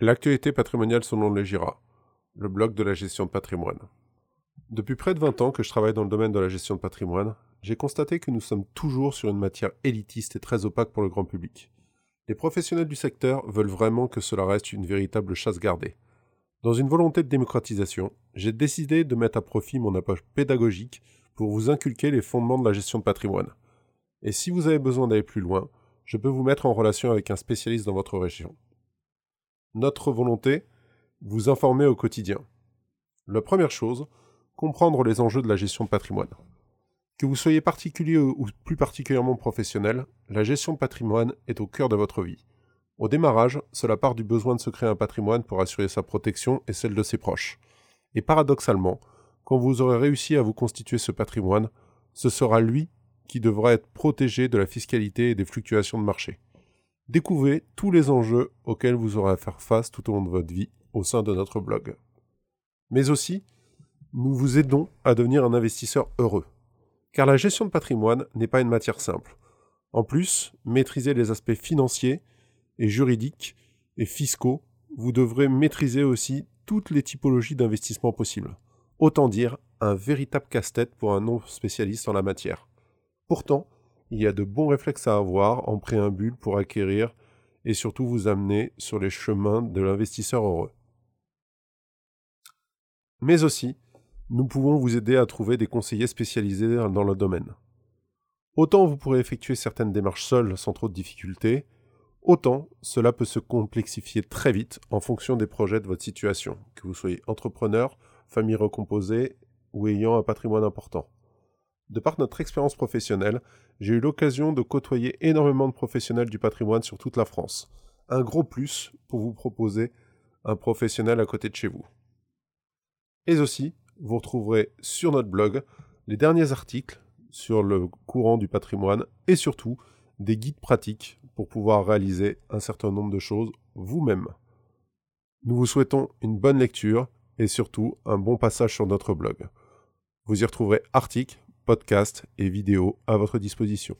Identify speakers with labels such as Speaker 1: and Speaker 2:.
Speaker 1: L'actualité patrimoniale selon les GIRA, le blog de la gestion de patrimoine. Depuis près de 20 ans que je travaille dans le domaine de la gestion de patrimoine, j'ai constaté que nous sommes toujours sur une matière élitiste et très opaque pour le grand public. Les professionnels du secteur veulent vraiment que cela reste une véritable chasse gardée. Dans une volonté de démocratisation, j'ai décidé de mettre à profit mon approche pédagogique pour vous inculquer les fondements de la gestion de patrimoine. Et si vous avez besoin d'aller plus loin, je peux vous mettre en relation avec un spécialiste dans votre région notre volonté, vous informer au quotidien. La première chose, comprendre les enjeux de la gestion de patrimoine. Que vous soyez particulier ou plus particulièrement professionnel, la gestion de patrimoine est au cœur de votre vie. Au démarrage, cela part du besoin de se créer un patrimoine pour assurer sa protection et celle de ses proches. Et paradoxalement, quand vous aurez réussi à vous constituer ce patrimoine, ce sera lui qui devra être protégé de la fiscalité et des fluctuations de marché. Découvrez tous les enjeux auxquels vous aurez à faire face tout au long de votre vie au sein de notre blog. Mais aussi, nous vous aidons à devenir un investisseur heureux. Car la gestion de patrimoine n'est pas une matière simple. En plus, maîtriser les aspects financiers et juridiques et fiscaux, vous devrez maîtriser aussi toutes les typologies d'investissement possibles. Autant dire un véritable casse-tête pour un non-spécialiste en la matière. Pourtant, il y a de bons réflexes à avoir en préambule pour acquérir et surtout vous amener sur les chemins de l'investisseur heureux. Mais aussi, nous pouvons vous aider à trouver des conseillers spécialisés dans le domaine. Autant vous pourrez effectuer certaines démarches seules sans trop de difficultés, autant cela peut se complexifier très vite en fonction des projets de votre situation, que vous soyez entrepreneur, famille recomposée ou ayant un patrimoine important. De par notre expérience professionnelle, j'ai eu l'occasion de côtoyer énormément de professionnels du patrimoine sur toute la France. Un gros plus pour vous proposer un professionnel à côté de chez vous. Et aussi, vous retrouverez sur notre blog les derniers articles sur le courant du patrimoine et surtout des guides pratiques pour pouvoir réaliser un certain nombre de choses vous-même. Nous vous souhaitons une bonne lecture et surtout un bon passage sur notre blog. Vous y retrouverez articles, podcasts et vidéos à votre disposition.